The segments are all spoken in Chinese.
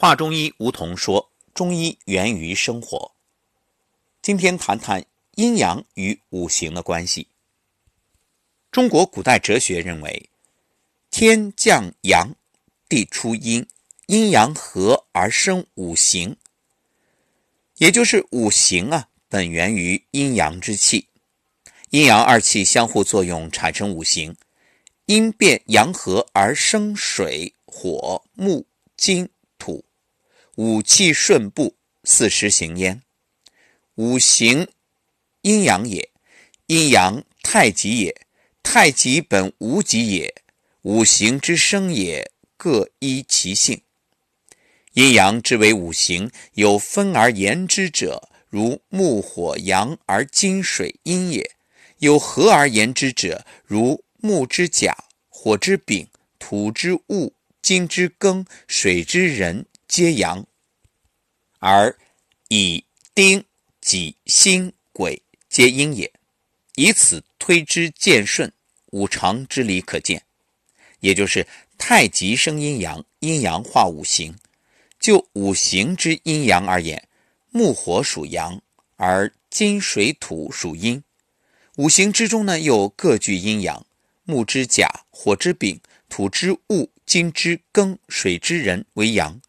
华中医吴桐说：“中医源于生活。”今天谈谈阴阳与五行的关系。中国古代哲学认为，天降阳，地出阴，阴阳合而生五行。也就是五行啊，本源于阴阳之气，阴阳二气相互作用产生五行，阴变阳合而生水、火、木、金、五气顺布，四时行焉。五行阴阳也，阴阳太极也。太极本无极也。五行之生也，各依其性。阴阳之为五行，有分而言之者，如木火阳而金水阴也；有合而言之者，如木之甲、火之丙、土之戊、金之庚、水之壬，皆阳。而乙、丁、己、辛、癸皆阴也，以此推之渐顺，五常之理可见。也就是太极生阴阳，阴阳化五行。就五行之阴阳而言，木火属阳，而金水土属阴。五行之中呢，又各具阴阳。木之甲、火之丙、土之戊、金之庚、水之壬为阳，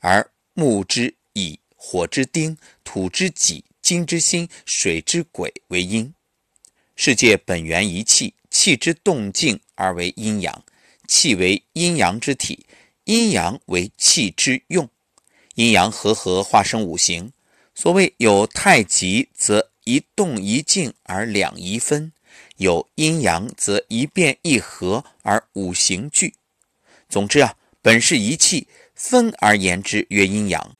而木之乙。火之丁，土之己，金之辛，水之癸为阴。世界本源一气，气之动静而为阴阳。气为阴阳之体，阴阳为气之用。阴阳和合，化生五行。所谓有太极，则一动一静而两仪分；有阴阳，则一变一合而五行聚。总之啊，本是一气，分而言之曰阴阳。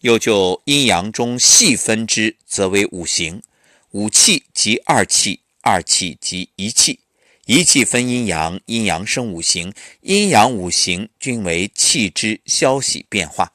又就阴阳中细分之，则为五行。五气即二气，二气即一气。一气分阴阳，阴阳生五行，阴阳五行均为气之消息变化。